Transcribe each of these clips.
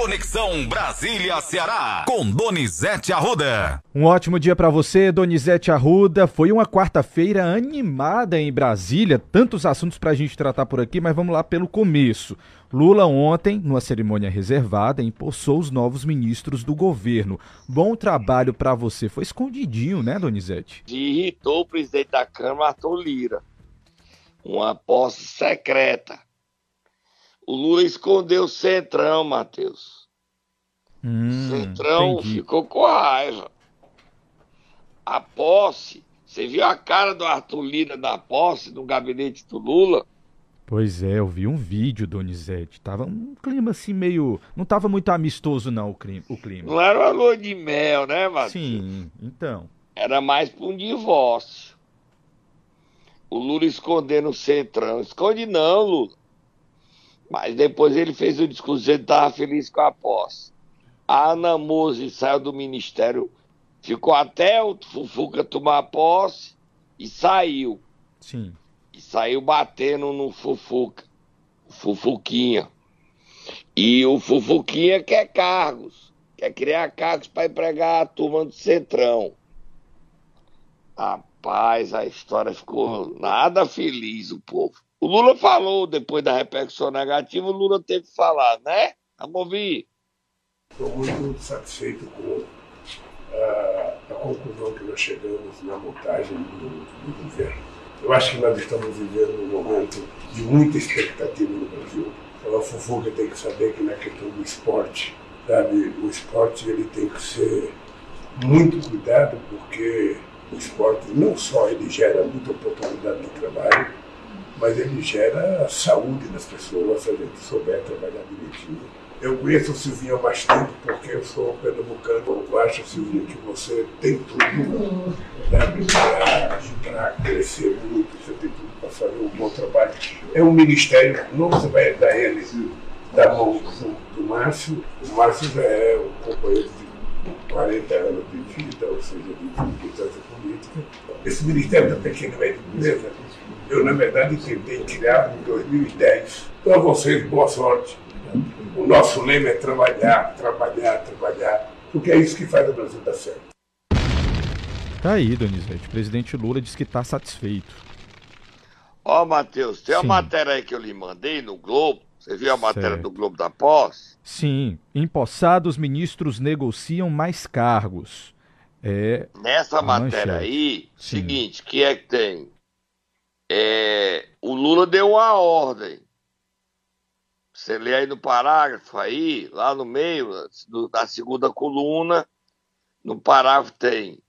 Conexão Brasília-Ceará, com Donizete Arruda. Um ótimo dia para você, Donizete Arruda. Foi uma quarta-feira animada em Brasília, tantos assuntos para a gente tratar por aqui, mas vamos lá pelo começo. Lula ontem, numa cerimônia reservada, impulsou os novos ministros do governo. Bom trabalho para você. Foi escondidinho, né, Donizete? Irritou o presidente da Câmara, Arthur Lira. Uma posse secreta. O Lula escondeu o Centrão, Matheus. Hum, Centrão entendi. ficou com raiva. A posse, você viu a cara do Arthur Lira na posse, no gabinete do Lula? Pois é, eu vi um vídeo, Donizete. Tava um clima assim meio. Não tava muito amistoso, não, o clima. O clima. Não era uma lua de mel, né, Matheus? Sim, então. Era mais para um divórcio. O Lula escondendo o Centrão. Esconde não, Lula. Mas depois ele fez o discurso, ele estava feliz com a posse. A Ana Mose saiu do ministério, ficou até o Fufuca tomar posse e saiu. Sim. E saiu batendo no Fufuca. O Fufuquinha. E o Fufuquinha quer cargos. Quer criar cargos para empregar a turma do Centrão. Rapaz, a história ficou nada feliz, o povo. O Lula falou depois da repercussão negativa, o Lula teve que falar, né? Vamos ouvir. Estou muito satisfeito com a, a conclusão que nós chegamos na montagem do, do governo. Eu acho que nós estamos vivendo um momento de muita expectativa no Brasil. Então a Fufuca tem que saber que na questão do esporte, sabe, o esporte ele tem que ser muito cuidado porque o esporte não só ele gera muita oportunidade de trabalho, mas ele gera saúde nas pessoas se a gente souber trabalhar direitinho. Eu conheço o Silvinho há bastante porque eu sou pernambucano. Eu acho, Silvinho, que você tem tudo para crescer muito, você tem tudo para fazer um bom trabalho. É um ministério, não você vai dar ele da mão do, do Márcio. O Márcio já é um companheiro de 40 anos de vida, ou seja, de militância política. Esse Ministério da Pequena e Média Empresa, eu, na verdade, tentei criar em 2010. Então, a vocês, boa sorte. O nosso lema é trabalhar, trabalhar, trabalhar, porque é isso que faz o Brasil dar certo. Tá aí, Donizete. O presidente Lula disse que tá satisfeito. Ó, Matheus, tem Sim. uma matéria aí que eu lhe mandei no Globo. Você viu a matéria Certo. do Globo da Posse? Sim, empossados ministros negociam mais cargos. É, Nessa A matéria manchete. aí, Sim. seguinte, que é que tem? É, o Lula deu uma ordem. Você lê aí no parágrafo aí, lá no meio, da segunda coluna, no parágrafo tem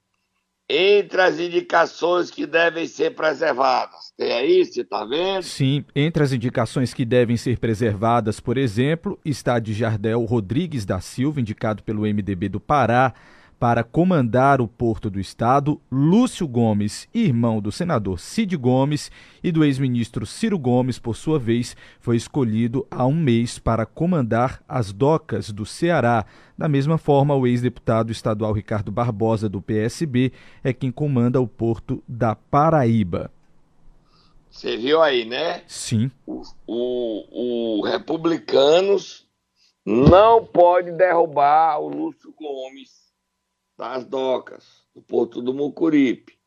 entre as indicações que devem ser preservadas. Tem aí, você tá vendo? sim, entre as indicações que devem ser preservadas, por exemplo, está de Jardel Rodrigues da Silva, indicado pelo MDB do Pará, para comandar o Porto do Estado, Lúcio Gomes, irmão do senador Cid Gomes, e do ex-ministro Ciro Gomes, por sua vez, foi escolhido há um mês para comandar as docas do Ceará. Da mesma forma, o ex-deputado estadual Ricardo Barbosa, do PSB, é quem comanda o Porto da Paraíba. Você viu aí, né? Sim, o, o, o Republicanos não pode derrubar o Lúcio Gomes das docas, do Porto do Mucuripe.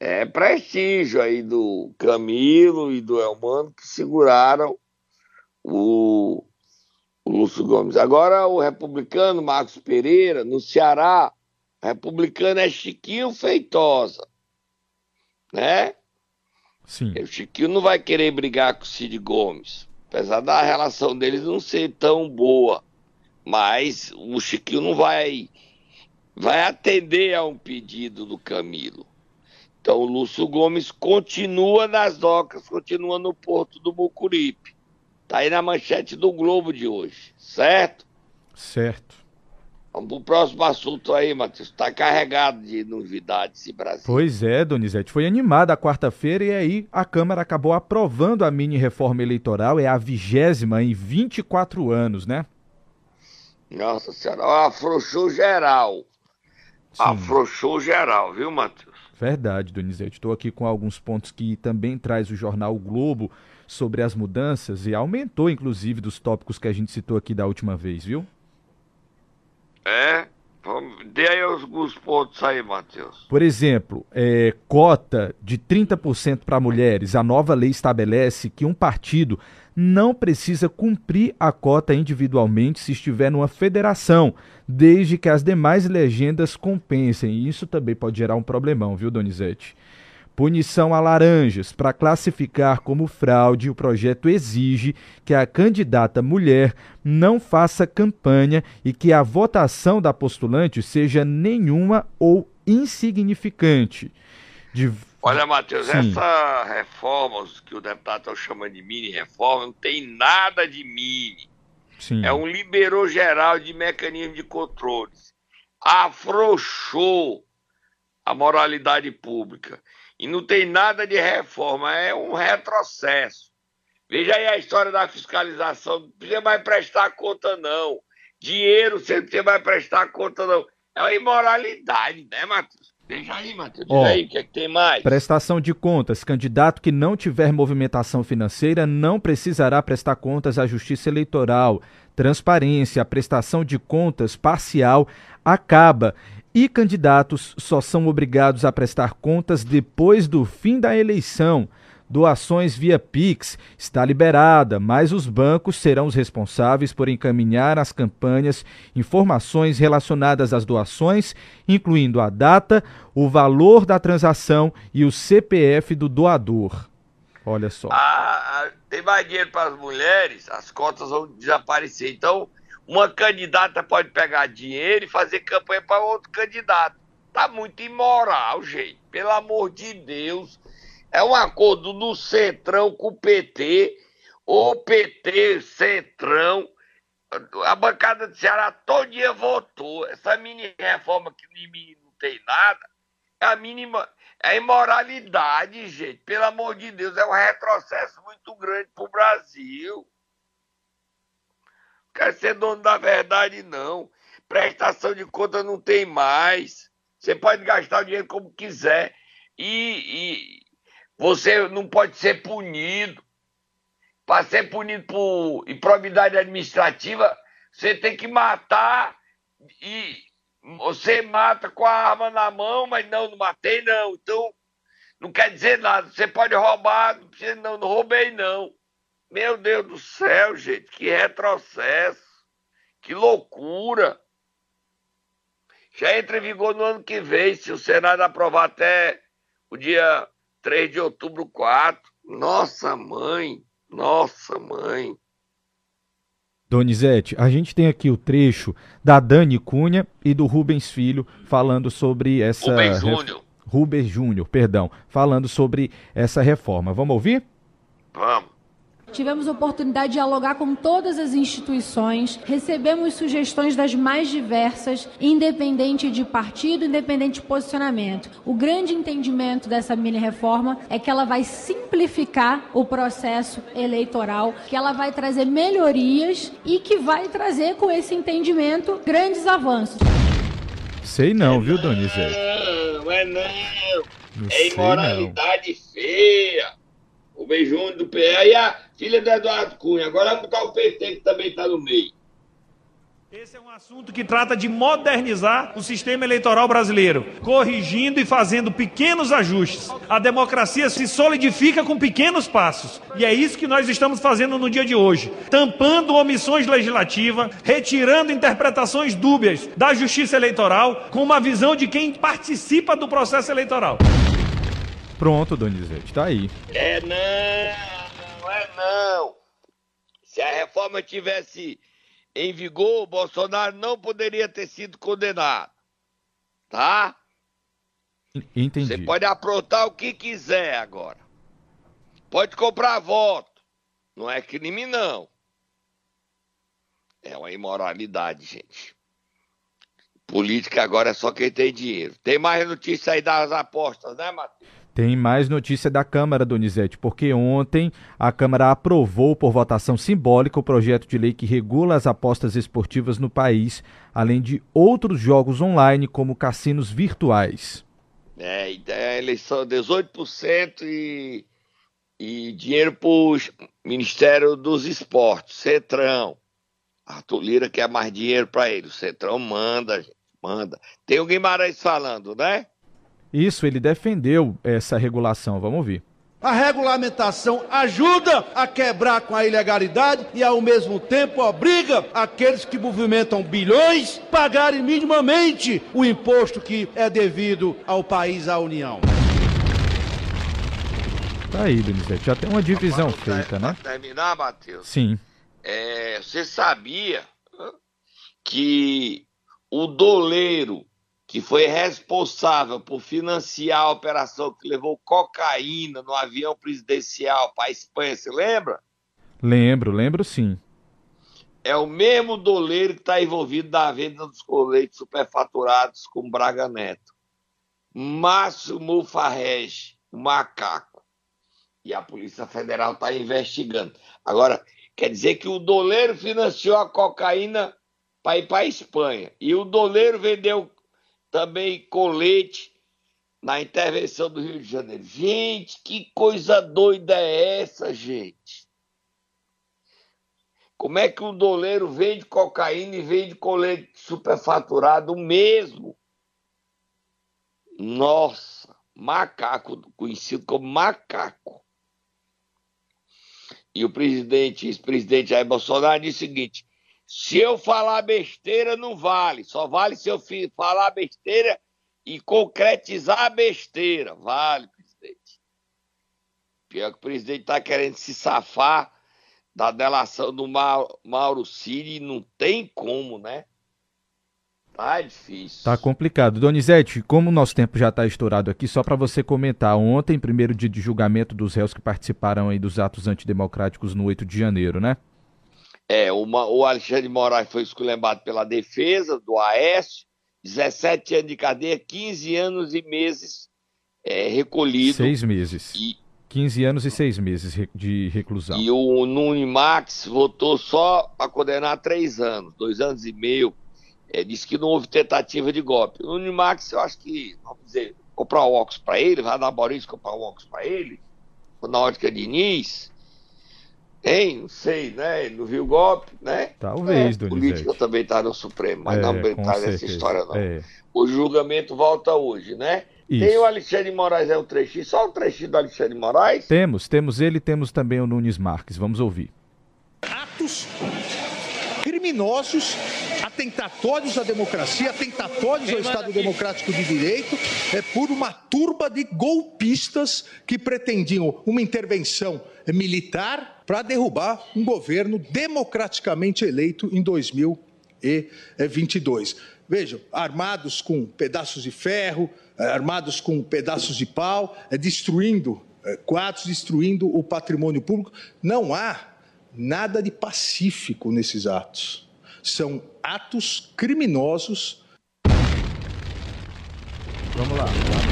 É prestígio aí do Camilo e do Elmano que seguraram o, o Lúcio Gomes. Agora o republicano Marcos Pereira, no Ceará, republicano é Chiquinho Feitosa, né? sim. O Chiquinho não vai querer brigar com o Cid Gomes. Apesar da relação deles não ser tão boa. Mas o Chiquinho não vai, vai atender a um pedido do Camilo. Então o Lúcio Gomes continua nas docas, continua no porto do Mucuripe. Tá aí na manchete do Globo de hoje, certo? Certo. Vamos pro próximo assunto aí, Matheus. Tá carregado de novidades esse Brasil. Pois é, Donizete. Foi animada a quarta-feira e aí a Câmara acabou aprovando a mini reforma eleitoral. É a vigésima em 24 anos, né? Nossa senhora, afrouxou geral. Sim. Afrouxou geral, viu, Matheus? Verdade, Donizete. Estou aqui com alguns pontos que também traz o jornal o Globo sobre as mudanças e aumentou, inclusive, dos tópicos que a gente citou aqui da última vez, viu? É, dê aí os pontos aí, Matheus. Por exemplo, é, cota de 30% para mulheres. A nova lei estabelece que um partido não precisa cumprir a cota individualmente se estiver numa federação, desde que as demais legendas compensem. Isso também pode gerar um problemão, viu, Donizete? Punição a laranjas. Para classificar como fraude, o projeto exige que a candidata mulher não faça campanha e que a votação da postulante seja nenhuma ou insignificante. De... Olha, Matheus, essa reforma que o deputado está chamando de mini-reforma não tem nada de mini. Sim. É um liberou geral de mecanismo de controles. Afrouxou a moralidade pública. E não tem nada de reforma, é um retrocesso. Veja aí a história da fiscalização, não precisa mais prestar conta, não. Dinheiro você não precisa mais prestar conta, não. É uma imoralidade, né, Matheus? Veja aí, Matheus. Aí, o que é que tem mais? Prestação de contas. Candidato que não tiver movimentação financeira não precisará prestar contas à Justiça Eleitoral. Transparência. A prestação de contas parcial acaba e candidatos só são obrigados a prestar contas depois do fim da eleição. Doações via Pix está liberada, mas os bancos serão os responsáveis por encaminhar às campanhas informações relacionadas às doações, incluindo a data, o valor da transação e o CPF do doador. Olha só. Ah, tem mais dinheiro para as mulheres, as cotas vão desaparecer. Então, uma candidata pode pegar dinheiro e fazer campanha para outro candidato. Tá muito imoral, gente. Pelo amor de Deus. É um acordo do Centrão com o PT, ou PT, Centrão. A bancada do Ceará todo dia votou. Essa mini reforma que não tem nada, é a mínima. É imoralidade, gente. Pelo amor de Deus, é um retrocesso muito grande para o Brasil quer ser dono da verdade, não. Prestação de conta não tem mais. Você pode gastar o dinheiro como quiser. E, e você não pode ser punido. Para ser punido por improbidade administrativa, você tem que matar e você mata com a arma na mão, mas não, não matei não. Então, não quer dizer nada. Você pode roubar, não não roubei não. Meu Deus do céu, gente, que retrocesso, que loucura. Já entra em vigor no ano que vem, se o Senado aprovar até o dia 3 de outubro 4. Nossa mãe, nossa mãe. Donizete, a gente tem aqui o trecho da Dani Cunha e do Rubens Filho falando sobre essa. Rubens Júnior. Rubens Júnior, perdão, falando sobre essa reforma. Vamos ouvir? Vamos. Tivemos oportunidade de dialogar com todas as instituições, recebemos sugestões das mais diversas, independente de partido, independente de posicionamento. O grande entendimento dessa mini reforma é que ela vai simplificar o processo eleitoral, que ela vai trazer melhorias e que vai trazer com esse entendimento grandes avanços. Sei não, viu, Donizete? Não, é não. não é imoralidade não. feia o beijão do PE e a filha do Eduardo Cunha. Agora vamos botar o PT que também está no meio. Esse é um assunto que trata de modernizar o sistema eleitoral brasileiro, corrigindo e fazendo pequenos ajustes. A democracia se solidifica com pequenos passos. E é isso que nós estamos fazendo no dia de hoje, tampando omissões legislativas, retirando interpretações dúbias da justiça eleitoral, com uma visão de quem participa do processo eleitoral. Pronto, Donizete, tá aí. É não, não é não. Se a reforma tivesse em vigor, o Bolsonaro não poderia ter sido condenado. Tá? Entendi. Você pode aprontar o que quiser agora. Pode comprar voto. Não é crime, não. É uma imoralidade, gente. Política agora é só quem tem dinheiro. Tem mais notícia aí das apostas, né, Matheus? Tem mais notícia da Câmara, Donizete, porque ontem a Câmara aprovou por votação simbólica o projeto de lei que regula as apostas esportivas no país, além de outros jogos online, como cassinos virtuais. É, a eleição 18% e, e dinheiro para o Ministério dos Esportes, Cetrão. Arthur Lira quer mais dinheiro para ele. O Cetrão manda, manda. Tem o Guimarães falando, né? Isso, ele defendeu essa regulação. Vamos ouvir. A regulamentação ajuda a quebrar com a ilegalidade e, ao mesmo tempo, obriga aqueles que movimentam bilhões a pagarem minimamente o imposto que é devido ao país, à União. Tá aí, Donizete. Já tem uma divisão feita, né? Pra terminar, Matheus. Sim. É, você sabia que o doleiro que foi responsável por financiar a operação que levou cocaína no avião presidencial para a Espanha, você lembra? Lembro, lembro sim. É o mesmo doleiro que está envolvido na venda dos coletes superfaturados com Braga Neto. Márcio Mufarrege, o macaco. E a Polícia Federal está investigando. Agora, quer dizer que o doleiro financiou a cocaína para ir para a Espanha. E o doleiro vendeu também colete na intervenção do Rio de Janeiro. Gente, que coisa doida é essa, gente? Como é que o doleiro vende cocaína e vende colete superfaturado mesmo? Nossa, macaco, conhecido como macaco. E o presidente, ex-presidente Jair Bolsonaro disse o seguinte: se eu falar besteira, não vale. Só vale se eu falar besteira e concretizar a besteira. Vale, presidente. Pior que o presidente está querendo se safar da delação do Mau- Mauro Cid, não tem como, né? Tá difícil. Tá complicado. Donizete, como o nosso tempo já está estourado aqui, só para você comentar, ontem, primeiro dia de julgamento dos réus que participaram aí dos atos antidemocráticos no 8 de janeiro, né? É, o, Ma- o Alexandre de Moraes foi esculhambado pela defesa do Aécio, 17 anos de cadeia, 15 anos e meses é, recolhido. Seis meses. E, 15 anos e seis meses de reclusão. e o Nuni Max votou só para condenar três anos, dois anos e meio. É, disse que não houve tentativa de golpe. O Nuni Max, eu acho que, vamos dizer, comprar o óculos para ele, vai dar Boris comprar o óculos para ele, na ótica Diniz. Hein? Não sei, né? Ele não viu o golpe, né? Talvez, é, Donizete. política também está no Supremo, mas É, não entrar nessa história, não. É, O julgamento volta hoje, né? isso. Tem o Alexandre de Moraes, é um trechinho, só um trechinho do Alexandre de Moraes. Temos, temos ele e temos também o Nunes Marques. Vamos ouvir. atos criminosos, atentatórios à democracia, atentatórios ao Estado Democrático de Direito, é por uma turba de golpistas que pretendiam uma intervenção militar para derrubar um governo democraticamente eleito em 2022. Vejam, armados com pedaços de ferro, eh, armados com pedaços de pau, eh, destruindo eh, quadros, destruindo o patrimônio público. Não há nada de pacífico nesses atos. São atos criminosos Vamos lá.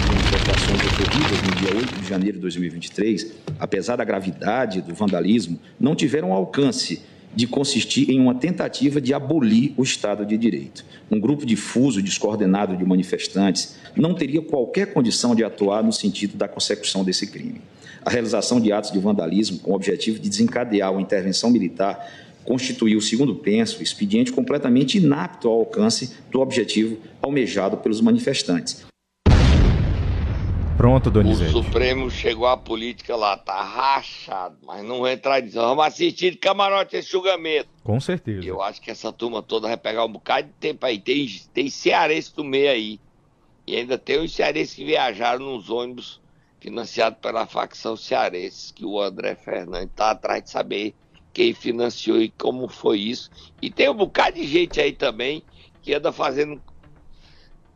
manifestações ocorridas no dia 8 de janeiro de 2023, apesar da gravidade do vandalismo, não tiveram alcance de consistir em uma tentativa de abolir o Estado de Direito. Um grupo difuso descoordenado de manifestantes não teria qualquer condição de atuar no sentido da consecução desse crime. A realização de atos de vandalismo com o objetivo de desencadear uma intervenção militar constituiu, segundo penso, expediente completamente inapto ao alcance do objetivo almejado pelos manifestantes. Pronto, O Donizete. Supremo chegou à política lá, tá rachado, mas não vai entrar nisso. Vamos assistir de camarote esse julgamento. Com certeza. Eu acho que essa turma toda vai pegar um bocado de tempo aí. Tem, tem cearense no meio aí. E ainda tem os cearenses que viajaram nos ônibus financiados pela facção cearense, que o André Fernandes tá atrás de saber quem financiou e como foi isso. E tem um bocado de gente aí também que anda fazendo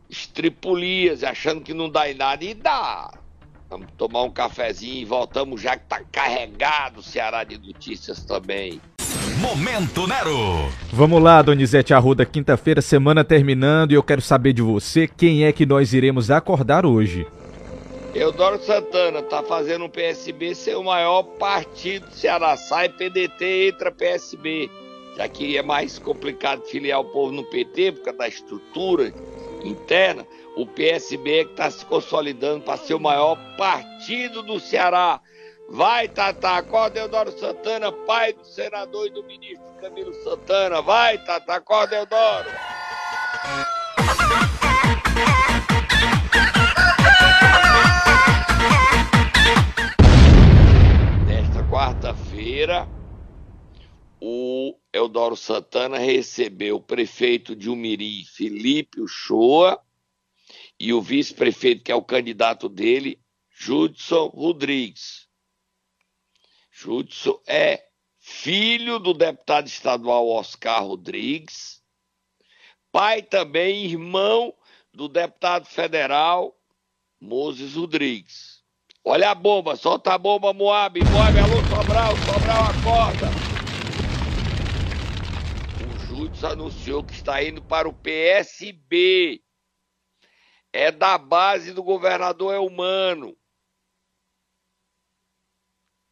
estripulias, achando que não dá em nada. E dá. Vamos tomar um cafezinho e voltamos já que tá carregado o Ceará de notícias também. Momento Nero. Vamos lá, Donizete Arruda, quinta-feira, semana terminando e eu quero saber de você quem é que nós iremos acordar hoje. Eudoro Santana tá fazendo o PSB ser o maior partido do Ceará. Sai PDT, entra PSB. Já que é mais complicado filiar o povo no PT por causa da estrutura interna, o PSB é que está se consolidando para ser o maior partido do Ceará. Vai, Tata, acorda Eudoro Santana, pai do senador e do ministro Camilo Santana. Vai, Tata, acorda Eudoro. Quarta-feira, o Eudoro Santana recebeu o prefeito de Umirim, Felipe Uchoa, e o vice-prefeito, que é o candidato dele, Judson Rodrigues. Judson é filho do deputado estadual Oscar Rodrigues, pai também, irmão do deputado federal Moses Rodrigues. Olha a bomba, solta a bomba, Moab, Moab, alô, Sobral, Sobral, acorda. O Judson anunciou que está indo para o PSB. É da base do governador Elmano.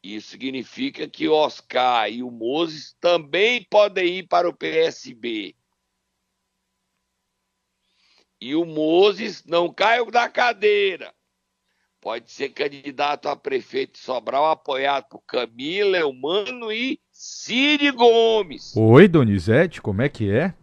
Isso significa que Oscar e o Moses também podem ir para o PSB. E o Moses não caiu da cadeira. Pode ser candidato a prefeito de Sobral, apoiado por Camila, Elmano e Cid Gomes. Oi, Donizete, como é que é?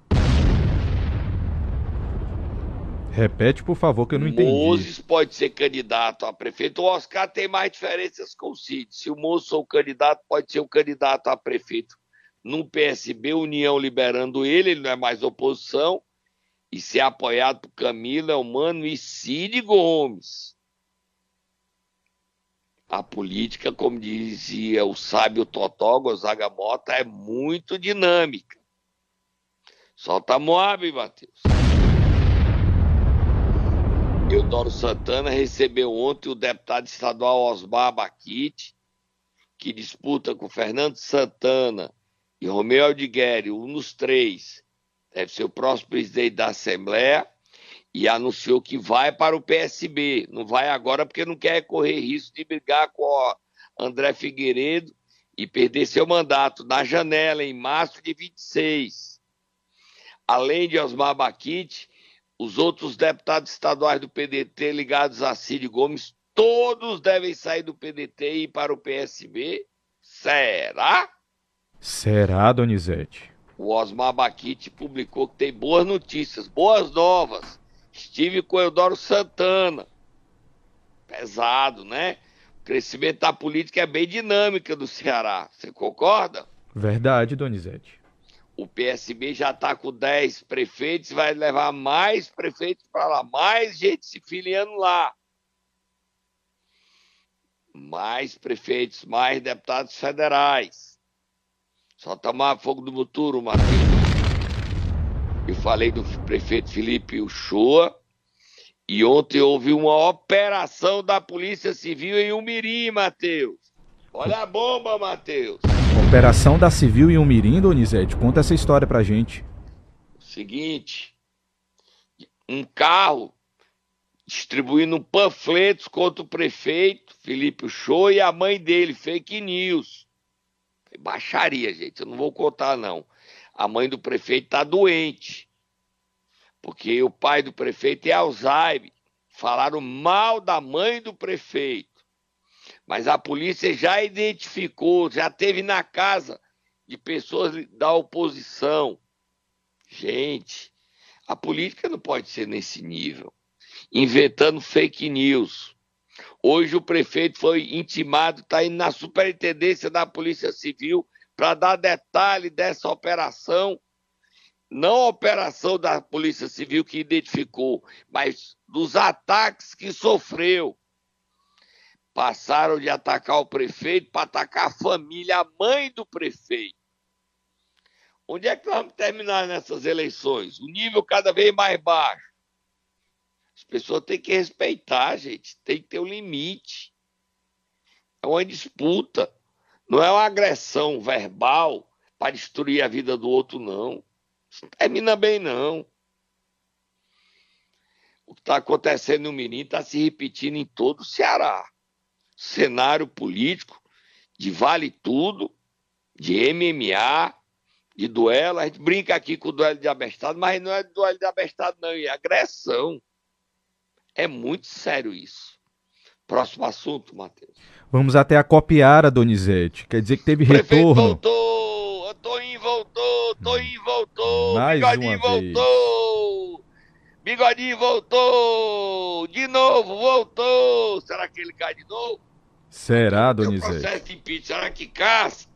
Repete, por favor, que eu não entendi. Moses pode ser candidato a prefeito. O Oscar tem mais diferenças com o Cid. Se o Moses for o candidato, pode ser o candidato a prefeito no PSB, União liberando ele, ele não é mais oposição, e ser apoiado por Camila, Humano e Cid Gomes. A política, como dizia o sábio Totó Gonzaga Mota, é muito dinâmica. Solta a Moab, Matheus. Eudoro Santana recebeu ontem o deputado estadual Osmar Baquite, que disputa com Fernando Santana e Romeu Aldigueri, um dos três, deve ser o próximo presidente da Assembleia, e anunciou que vai para o PSB. Não vai agora porque não quer correr risco de brigar com o André Figueiredo e perder seu mandato na janela em março de 26. Além de Osmar Baquite, os outros deputados estaduais do PDT ligados a Cid Gomes, todos devem sair do PDT e ir para o PSB? Será? Será, Donizete? O Osmar Baquite publicou que tem boas notícias, boas novas. Estive com Eudoro Santana. Pesado, né? O crescimento da política é bem dinâmica do Ceará. Você concorda? Verdade, Donizete. O PSB já está com 10 prefeitos, vai levar mais prefeitos para lá, mais gente se filiando lá. Mais prefeitos, mais deputados federais. Só tomar fogo do futuro, Matheus. Eu falei do prefeito Felipe Uchoa. E ontem houve uma operação da Polícia Civil em Umirim, Matheus. Olha a bomba, Matheus. Operação da Civil em Umirim, Donizete. Conta essa história pra gente. Seguinte. Um carro distribuindo panfletos contra o prefeito Felipe Show e a mãe dele, fake news. Baixaria, gente, eu não vou contar não. A mãe do prefeito tá doente. Porque o pai do prefeito é Alzheimer. Falaram mal da mãe do prefeito. Mas a polícia já identificou, já teve na casa de pessoas da oposição. Gente, a política não pode ser nesse nível inventando fake news. Hoje o prefeito foi intimado, está indo na superintendência da Polícia Civil para dar detalhe dessa operação. Não a operação da Polícia Civil que identificou, mas dos ataques que sofreu. Passaram de atacar o prefeito para atacar a família, a mãe do prefeito. Onde é que nós vamos terminar nessas eleições? O nível cada vez mais baixo. As pessoas têm que respeitar, gente. Tem que ter um limite. É uma disputa. Não é uma agressão verbal para destruir a vida do outro, não. Isso não termina bem, não. O que está acontecendo no Mirim está se repetindo em todo o Ceará. Cenário político de vale tudo, de MMA, de duelo. A gente brinca aqui com o duelo de abestado, mas não é duelo de abestado, não, é agressão. É muito sério isso. Próximo assunto, Matheus. Vamos até a Copiara, Donizete. Quer dizer que teve Prefeito retorno. voltou, Antoinho voltou, Toinho voltou, Mais Bigodinho voltou. Vez. Bigodinho voltou, de novo voltou. Será que ele cai de novo? Será, Donizete? O processo de impeachment, será que caça?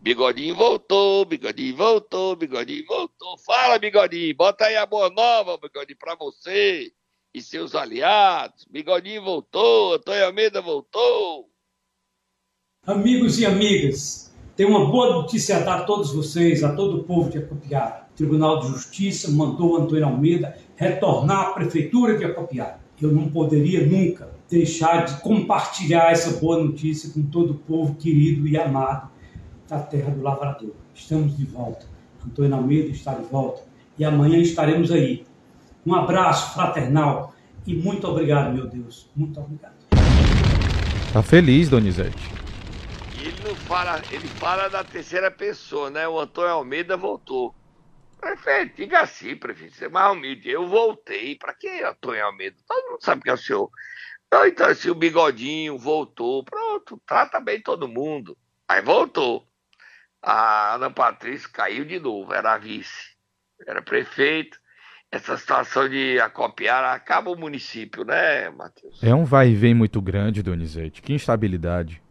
Bigodinho voltou, bigodinho voltou, bigodinho voltou. Fala, bigodinho, bota aí a boa nova, bigodinho, pra você e seus aliados. Bigodinho voltou, Antônio Almeida voltou. Amigos e amigas, tenho uma boa notícia a dar a todos vocês, a todo o povo de Acopiara. O Tribunal de Justiça mandou Antônio Almeida retornar à Prefeitura de Acopiara. Eu não poderia nunca deixar de compartilhar essa boa notícia com todo o povo querido e amado da terra do lavrador. Estamos de volta. Antônio Almeida está de volta. E amanhã estaremos aí. Um abraço fraternal e muito obrigado, meu Deus. Muito obrigado. Tá feliz, Donizete. Ele não fala, ele fala da terceira pessoa, né? O Antônio Almeida voltou. Prefeito, diga assim, prefeito, você é mais humilde. Eu voltei. Para que Antônio Almeida? Todo mundo sabe que é o senhor. Então, assim, o bigodinho voltou. Pronto, trata bem todo mundo. Aí voltou a Ana Patrícia caiu de novo, era vice, era prefeito. Essa situação de acopiar acaba o município, né, Matheus? É um vai e vem muito grande, Donizete. Que instabilidade.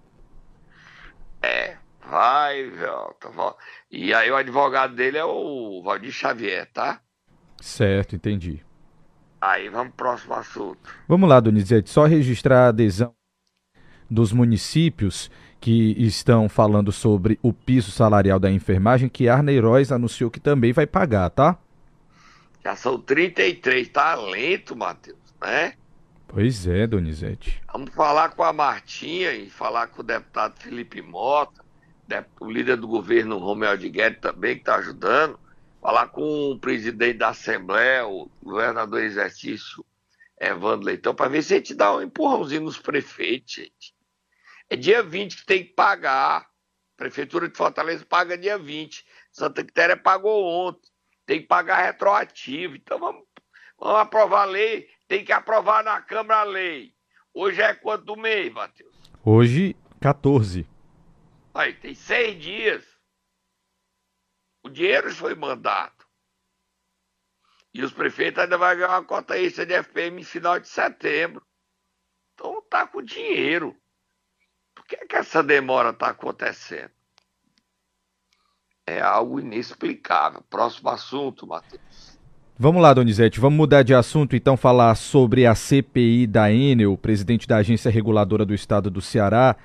É, vai, volta, volta. E aí o advogado dele é o Valdir Xavier, tá? Certo, entendi. Aí vamos pro próximo assunto. Vamos lá, Donizete, só registrar a adesão dos municípios que estão falando sobre o piso salarial da enfermagem, que Heróis anunciou que também vai pagar, tá? Já são 33, tá lento, Matheus, né? Pois é, Donizete. Vamos falar com a Martinha e falar com o deputado Felipe Mota, o líder do governo Romeu de Guedes também, que está ajudando. Falar com o presidente da Assembleia, o governador exercício Evandro Leitão, para ver se a gente dá um empurrãozinho nos prefeitos, gente. É dia 20 que tem que pagar. Prefeitura de Fortaleza paga dia 20. Santa Quitéria pagou ontem. Tem que pagar retroativo. Então vamos, vamos aprovar a lei. Tem que aprovar na Câmara a lei. Hoje é quanto do mês, Matheus? Hoje, 14. Aí, tem seis dias. O dinheiro foi mandado. E os prefeitos ainda vão ganhar uma cota extra de FPM em final de setembro. Então tá com dinheiro. Por que, é que essa demora está acontecendo? É algo inexplicável. Próximo assunto, Matheus. Vamos lá, Donizete, vamos mudar de assunto então, falar sobre a CPI da Enel. O presidente da Agência Reguladora do Estado do Ceará,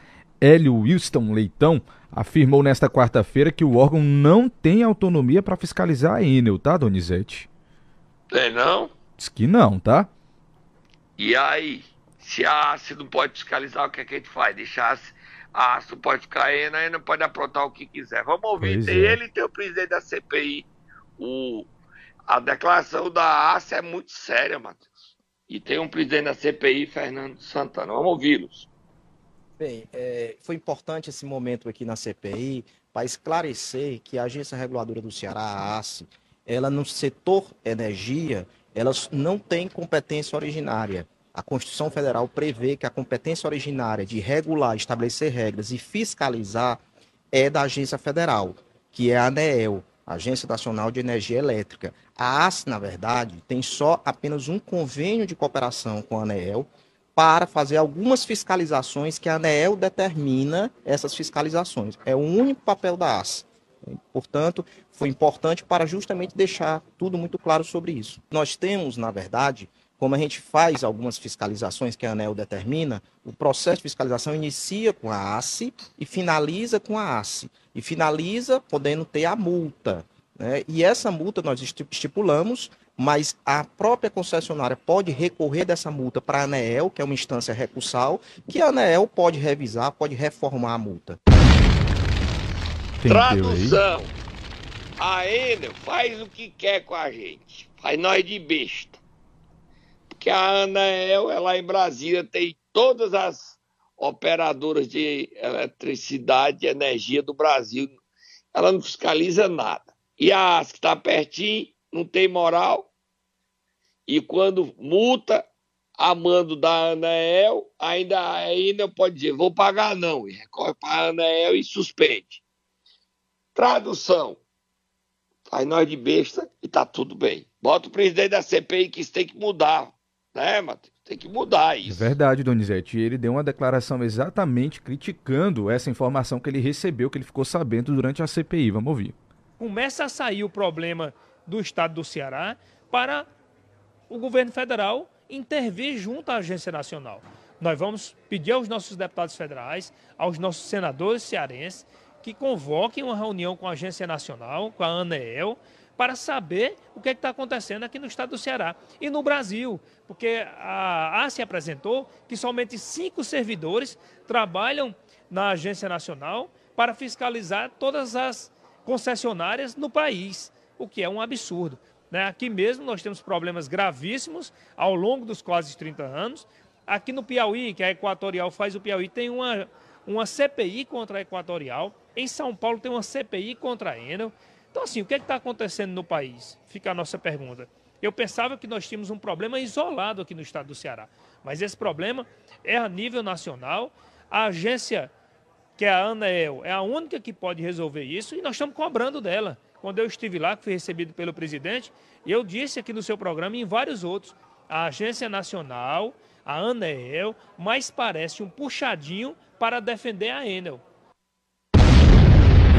Hélio Wilson Leitão, afirmou nesta quarta-feira que o órgão não tem autonomia para fiscalizar a Enel, tá, Donizete? É não? Diz que não, tá? E aí? Se a ACE não pode fiscalizar, o que, é que a gente faz? Deixar a ACE não pode cair, né? não pode aprontar o que quiser. Vamos ouvir. Pois tem é. ele e tem o presidente da CPI. O, a declaração da ACE é muito séria, Matheus. E tem um presidente da CPI, Fernando Santana. Vamos ouvi-los. Bem, é, foi importante esse momento aqui na CPI para esclarecer que a Agência Reguladora do Ceará, a ACE, ela no setor energia, ela não tem competência originária. A Constituição Federal prevê que a competência originária de regular, estabelecer regras e fiscalizar é da Agência Federal, que é a ANEEL, Agência Nacional de Energia Elétrica. A AS, na verdade, tem só apenas um convênio de cooperação com a ANEEL para fazer algumas fiscalizações que a ANEEL determina essas fiscalizações. É o único papel da AS. Portanto, foi importante para justamente deixar tudo muito claro sobre isso. Nós temos, na verdade, como a gente faz algumas fiscalizações que a ANEL determina, o processo de fiscalização inicia com a ACE e finaliza com a ACE. E finaliza podendo ter a multa. Né? E essa multa nós estipulamos, mas a própria concessionária pode recorrer dessa multa para a ANEEL, que é uma instância recursal, que a ANEEL pode revisar, pode reformar a multa. Tradução. A Enel faz o que quer com a gente. Faz nós de besta que a Anael, lá em Brasília, tem todas as operadoras de eletricidade e energia do Brasil. Ela não fiscaliza nada. E a AS, que está pertinho, não tem moral. E quando multa, a mando da Anael, ainda, ainda pode dizer, vou pagar não, e recorre para a Anael e suspende. Tradução. Faz nós de besta e tá tudo bem. Bota o presidente da CPI que isso tem que mudar, né, Matheus? Tem que mudar isso. É verdade, Donizete. Ele deu uma declaração exatamente criticando essa informação que ele recebeu, que ele ficou sabendo durante a CPI. Vamos ouvir. Começa a sair o problema do estado do Ceará para o governo federal intervir junto à Agência Nacional. Nós vamos pedir aos nossos deputados federais, aos nossos senadores cearenses, que convoquem uma reunião com a Agência Nacional, com a ANEEL, para saber o que é está acontecendo aqui no estado do Ceará e no Brasil, porque a ASE apresentou que somente cinco servidores trabalham na Agência Nacional para fiscalizar todas as concessionárias no país, o que é um absurdo. Né? Aqui mesmo nós temos problemas gravíssimos ao longo dos quase 30 anos. Aqui no Piauí, que a Equatorial faz o Piauí, tem uma, uma CPI contra a Equatorial. Em São Paulo tem uma CPI contra a Enel. Então, assim, o que é está acontecendo no país? Fica a nossa pergunta. Eu pensava que nós tínhamos um problema isolado aqui no estado do Ceará, mas esse problema é a nível nacional. A agência, que é a ANEEL, é a única que pode resolver isso e nós estamos cobrando dela. Quando eu estive lá, que fui recebido pelo presidente, eu disse aqui no seu programa e em vários outros, a Agência Nacional, a ANEEL, mais parece um puxadinho para defender a Enel.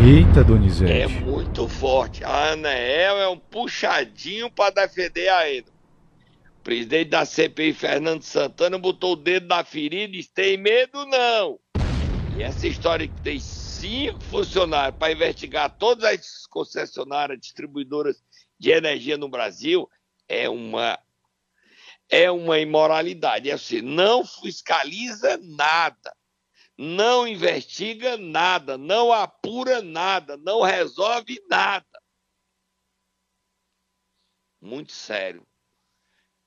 Eita, Donizete. É muito forte. A Anael é um puxadinho para defender a Eno. O presidente da CPI, Fernando Santana, botou o dedo na ferida e disse: tem medo não. E essa história que tem cinco funcionários para investigar todas as concessionárias distribuidoras de energia no Brasil é uma é uma imoralidade. É assim, não fiscaliza nada não investiga nada, não apura nada, não resolve nada. Muito sério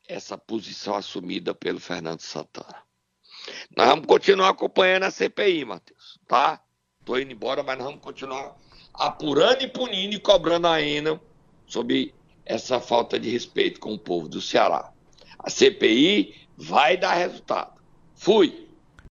essa posição assumida pelo Fernando Santana. Nós vamos continuar acompanhando a CPI, Matheus, tá? Tô indo embora, mas nós vamos continuar apurando e punindo e cobrando a sobre essa falta de respeito com o povo do Ceará. A CPI vai dar resultado. Fui!